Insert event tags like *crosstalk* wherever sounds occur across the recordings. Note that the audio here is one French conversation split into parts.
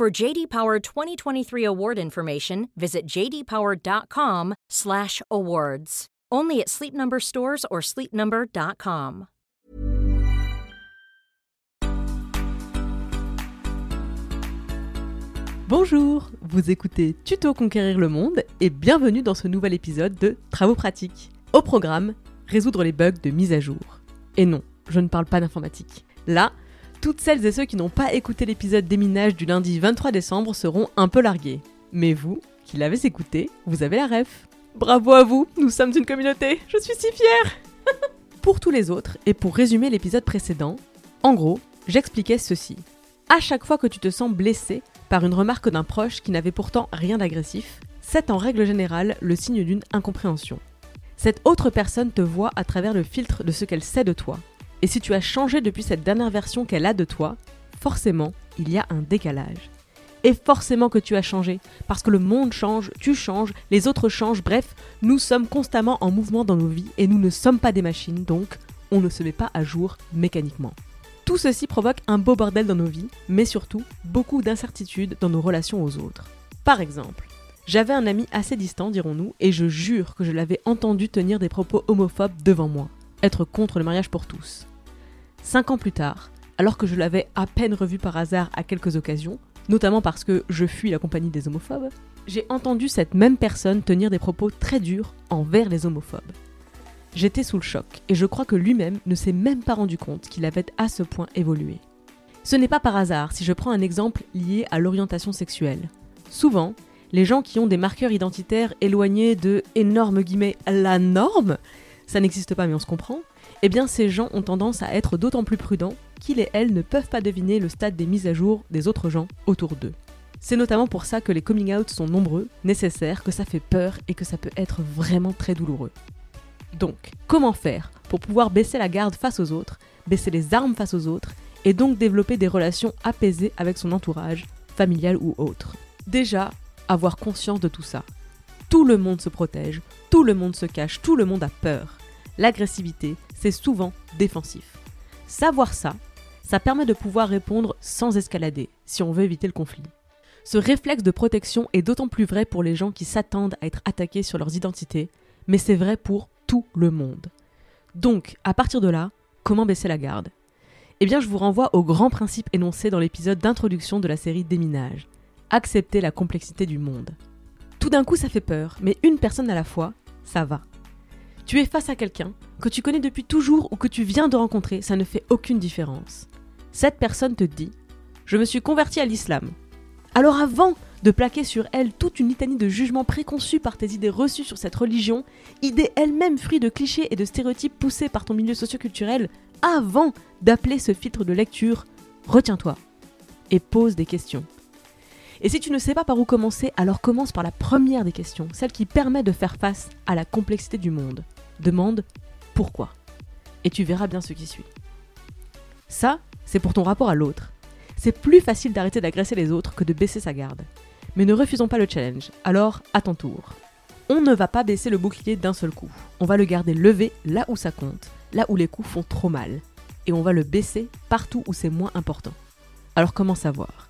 For JD Power 2023 award information, visit jdpower.com/awards. Only at Sleep Number stores or sleepnumber.com. Bonjour, vous écoutez Tuto Conquérir le Monde et bienvenue dans ce nouvel épisode de Travaux pratiques. Au programme, résoudre les bugs de mise à jour. Et non, je ne parle pas d'informatique. Là, toutes celles et ceux qui n'ont pas écouté l'épisode déminage du lundi 23 décembre seront un peu largués. Mais vous, qui l'avez écouté, vous avez la ref. Bravo à vous, nous sommes une communauté, je suis si fière *laughs* Pour tous les autres, et pour résumer l'épisode précédent, en gros, j'expliquais ceci. À chaque fois que tu te sens blessé par une remarque d'un proche qui n'avait pourtant rien d'agressif, c'est en règle générale le signe d'une incompréhension. Cette autre personne te voit à travers le filtre de ce qu'elle sait de toi. Et si tu as changé depuis cette dernière version qu'elle a de toi, forcément, il y a un décalage. Et forcément que tu as changé, parce que le monde change, tu changes, les autres changent, bref, nous sommes constamment en mouvement dans nos vies et nous ne sommes pas des machines, donc on ne se met pas à jour mécaniquement. Tout ceci provoque un beau bordel dans nos vies, mais surtout beaucoup d'incertitudes dans nos relations aux autres. Par exemple, j'avais un ami assez distant, dirons-nous, et je jure que je l'avais entendu tenir des propos homophobes devant moi, être contre le mariage pour tous. Cinq ans plus tard, alors que je l'avais à peine revu par hasard à quelques occasions, notamment parce que je fuis la compagnie des homophobes, j'ai entendu cette même personne tenir des propos très durs envers les homophobes. J'étais sous le choc, et je crois que lui-même ne s'est même pas rendu compte qu'il avait à ce point évolué. Ce n'est pas par hasard si je prends un exemple lié à l'orientation sexuelle. Souvent, les gens qui ont des marqueurs identitaires éloignés de énormes guillemets la norme, ça n'existe pas mais on se comprend, eh bien ces gens ont tendance à être d'autant plus prudents qu'ils et elles ne peuvent pas deviner le stade des mises à jour des autres gens autour d'eux. C'est notamment pour ça que les coming out sont nombreux, nécessaires, que ça fait peur et que ça peut être vraiment très douloureux. Donc, comment faire pour pouvoir baisser la garde face aux autres, baisser les armes face aux autres, et donc développer des relations apaisées avec son entourage, familial ou autre? Déjà, avoir conscience de tout ça. Tout le monde se protège, tout le monde se cache, tout le monde a peur. L'agressivité, c'est souvent défensif. Savoir ça, ça permet de pouvoir répondre sans escalader, si on veut éviter le conflit. Ce réflexe de protection est d'autant plus vrai pour les gens qui s'attendent à être attaqués sur leurs identités, mais c'est vrai pour tout le monde. Donc, à partir de là, comment baisser la garde? Eh bien, je vous renvoie au grand principe énoncé dans l'épisode d'introduction de la série Déminage. Accepter la complexité du monde. Tout d'un coup, ça fait peur, mais une personne à la fois, ça va. Tu es face à quelqu'un que tu connais depuis toujours ou que tu viens de rencontrer, ça ne fait aucune différence. Cette personne te dit Je me suis converti à l'islam. Alors avant de plaquer sur elle toute une litanie de jugements préconçus par tes idées reçues sur cette religion, idées elles-mêmes fruits de clichés et de stéréotypes poussés par ton milieu socioculturel, avant d'appeler ce filtre de lecture, retiens-toi et pose des questions. Et si tu ne sais pas par où commencer, alors commence par la première des questions, celle qui permet de faire face à la complexité du monde. Demande pourquoi. Et tu verras bien ce qui suit. Ça, c'est pour ton rapport à l'autre. C'est plus facile d'arrêter d'agresser les autres que de baisser sa garde. Mais ne refusons pas le challenge, alors à ton tour. On ne va pas baisser le bouclier d'un seul coup. On va le garder levé là où ça compte, là où les coups font trop mal. Et on va le baisser partout où c'est moins important. Alors comment savoir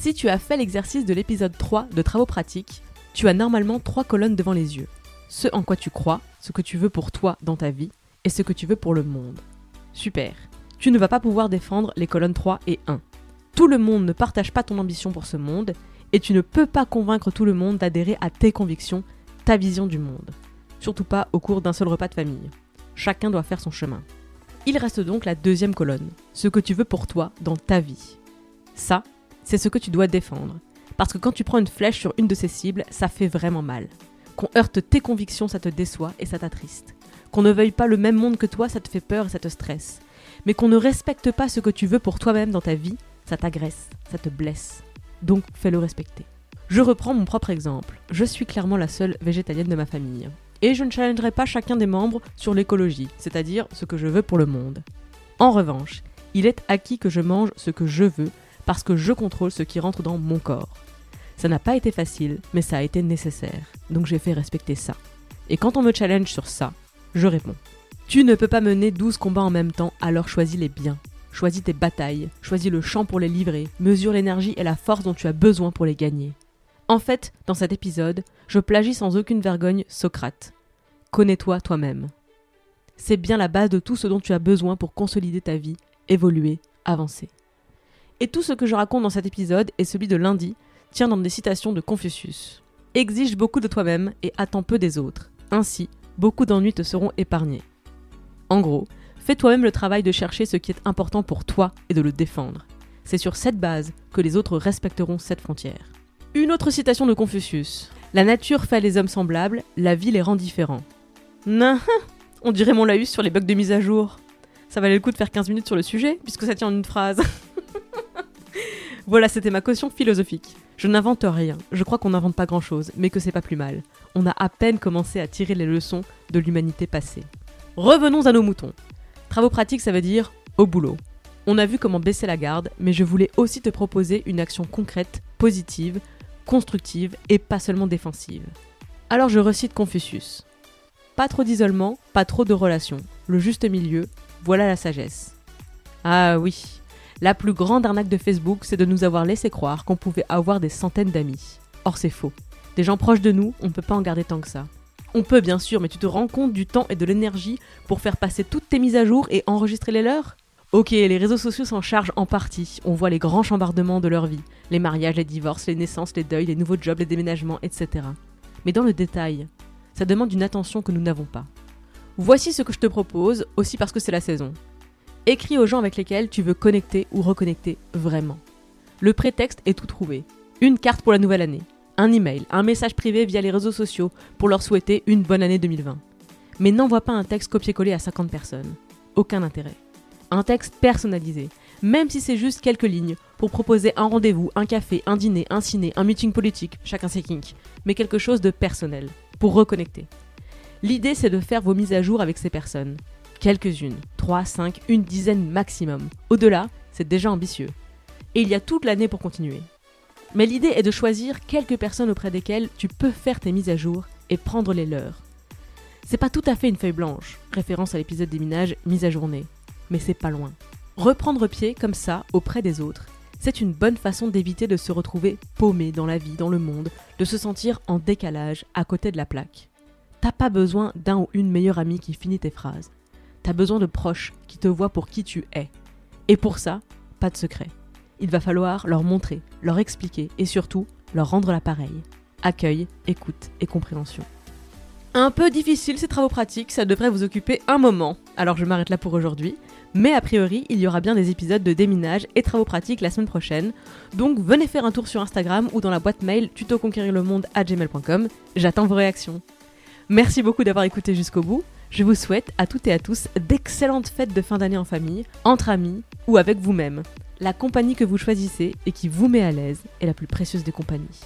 Si tu as fait l'exercice de l'épisode 3 de travaux pratiques, tu as normalement trois colonnes devant les yeux. Ce en quoi tu crois, ce que tu veux pour toi dans ta vie, et ce que tu veux pour le monde. Super. Tu ne vas pas pouvoir défendre les colonnes 3 et 1. Tout le monde ne partage pas ton ambition pour ce monde, et tu ne peux pas convaincre tout le monde d'adhérer à tes convictions, ta vision du monde. Surtout pas au cours d'un seul repas de famille. Chacun doit faire son chemin. Il reste donc la deuxième colonne, ce que tu veux pour toi dans ta vie. Ça, c'est ce que tu dois défendre. Parce que quand tu prends une flèche sur une de ces cibles, ça fait vraiment mal. Qu'on heurte tes convictions, ça te déçoit et ça t'attriste. Qu'on ne veuille pas le même monde que toi, ça te fait peur et ça te stresse. Mais qu'on ne respecte pas ce que tu veux pour toi-même dans ta vie, ça t'agresse, ça te blesse. Donc fais-le respecter. Je reprends mon propre exemple. Je suis clairement la seule végétalienne de ma famille. Et je ne challengerai pas chacun des membres sur l'écologie, c'est-à-dire ce que je veux pour le monde. En revanche, il est acquis que je mange ce que je veux parce que je contrôle ce qui rentre dans mon corps. Ça n'a pas été facile, mais ça a été nécessaire. Donc j'ai fait respecter ça. Et quand on me challenge sur ça, je réponds. Tu ne peux pas mener 12 combats en même temps, alors choisis les biens. Choisis tes batailles, choisis le champ pour les livrer, mesure l'énergie et la force dont tu as besoin pour les gagner. En fait, dans cet épisode, je plagie sans aucune vergogne Socrate. Connais-toi toi-même. C'est bien la base de tout ce dont tu as besoin pour consolider ta vie, évoluer, avancer. Et tout ce que je raconte dans cet épisode et celui de lundi tient dans des citations de Confucius. Exige beaucoup de toi-même et attends peu des autres. Ainsi, beaucoup d'ennuis te seront épargnés. En gros, fais toi-même le travail de chercher ce qui est important pour toi et de le défendre. C'est sur cette base que les autres respecteront cette frontière. Une autre citation de Confucius. La nature fait les hommes semblables, la vie les rend différents. Non, on dirait mon laïus sur les bugs de mise à jour. Ça valait le coup de faire 15 minutes sur le sujet, puisque ça tient en une phrase. *laughs* voilà, c'était ma caution philosophique. Je n'invente rien, je crois qu'on n'invente pas grand-chose, mais que c'est pas plus mal. On a à peine commencé à tirer les leçons de l'humanité passée. Revenons à nos moutons. Travaux pratiques, ça veut dire au boulot. On a vu comment baisser la garde, mais je voulais aussi te proposer une action concrète, positive, constructive et pas seulement défensive. Alors je recite Confucius. Pas trop d'isolement, pas trop de relations. Le juste milieu, voilà la sagesse. Ah oui, la plus grande arnaque de Facebook, c'est de nous avoir laissé croire qu'on pouvait avoir des centaines d'amis. Or c'est faux. Des gens proches de nous, on ne peut pas en garder tant que ça. On peut bien sûr, mais tu te rends compte du temps et de l'énergie pour faire passer toutes tes mises à jour et enregistrer les leurs? Ok, les réseaux sociaux s'en chargent en partie. On voit les grands chambardements de leur vie. Les mariages, les divorces, les naissances, les deuils, les nouveaux jobs, les déménagements, etc. Mais dans le détail, ça demande une attention que nous n'avons pas. Voici ce que je te propose, aussi parce que c'est la saison. Écris aux gens avec lesquels tu veux connecter ou reconnecter vraiment. Le prétexte est tout trouvé. Une carte pour la nouvelle année, un email, un message privé via les réseaux sociaux pour leur souhaiter une bonne année 2020. Mais n'envoie pas un texte copié-collé à 50 personnes. Aucun intérêt. Un texte personnalisé, même si c'est juste quelques lignes, pour proposer un rendez-vous, un café, un dîner, un ciné, un meeting politique, chacun ses kinks, mais quelque chose de personnel, pour reconnecter. L'idée c'est de faire vos mises à jour avec ces personnes. Quelques-unes, 3, 5, une dizaine maximum. Au-delà, c'est déjà ambitieux. Et il y a toute l'année pour continuer. Mais l'idée est de choisir quelques personnes auprès desquelles tu peux faire tes mises à jour et prendre les leurs. C'est pas tout à fait une feuille blanche, référence à l'épisode des minages mise à journée, mais c'est pas loin. Reprendre pied comme ça auprès des autres, c'est une bonne façon d'éviter de se retrouver paumé dans la vie, dans le monde, de se sentir en décalage à côté de la plaque. T'as pas besoin d'un ou une meilleure amie qui finit tes phrases. T'as besoin de proches qui te voient pour qui tu es. Et pour ça, pas de secret. Il va falloir leur montrer, leur expliquer et surtout leur rendre l'appareil. Accueil, écoute et compréhension. Un peu difficile ces travaux pratiques, ça devrait vous occuper un moment. Alors je m'arrête là pour aujourd'hui. Mais a priori, il y aura bien des épisodes de déminage et travaux pratiques la semaine prochaine. Donc venez faire un tour sur Instagram ou dans la boîte mail tutoconquérirlemonde à gmail.com. J'attends vos réactions. Merci beaucoup d'avoir écouté jusqu'au bout. Je vous souhaite à toutes et à tous d'excellentes fêtes de fin d'année en famille, entre amis ou avec vous-même. La compagnie que vous choisissez et qui vous met à l'aise est la plus précieuse des compagnies.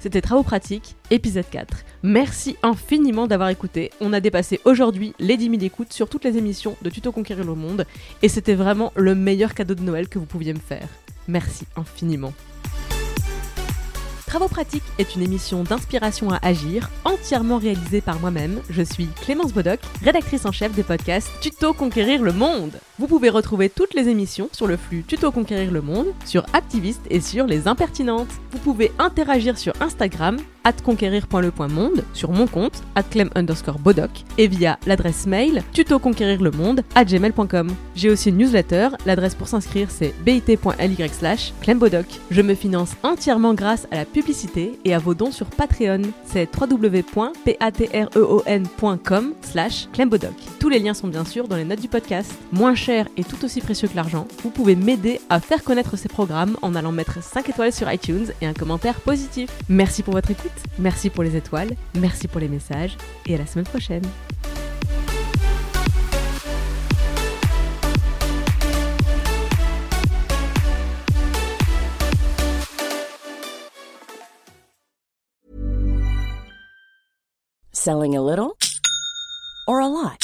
C'était Travaux pratiques, épisode 4. Merci infiniment d'avoir écouté. On a dépassé aujourd'hui les 10 000 écoutes sur toutes les émissions de Tuto Conquérir le Monde et c'était vraiment le meilleur cadeau de Noël que vous pouviez me faire. Merci infiniment. Travaux pratiques est une émission d'inspiration à agir, entièrement réalisée par moi-même. Je suis Clémence Bodoc, rédactrice en chef des podcasts Tuto Conquérir le Monde. Vous pouvez retrouver toutes les émissions sur le flux Tuto Conquérir le Monde, sur Activiste et sur Les Impertinentes. Vous pouvez interagir sur Instagram, conquérir.le.monde, sur mon compte, clem underscore bodoc, et via l'adresse mail tutoconquérirlemonde à gmail.com. J'ai aussi une newsletter, l'adresse pour s'inscrire c'est bit.ly slash clembodoc. Je me finance entièrement grâce à la publicité et à vos dons sur Patreon. C'est www.patreon.com slash clembodoc. Tous les liens sont bien sûr dans les notes du podcast et tout aussi précieux que l'argent, vous pouvez m'aider à faire connaître ces programmes en allant mettre 5 étoiles sur iTunes et un commentaire positif. Merci pour votre écoute, merci pour les étoiles, merci pour les messages et à la semaine prochaine. Selling a little or a lot?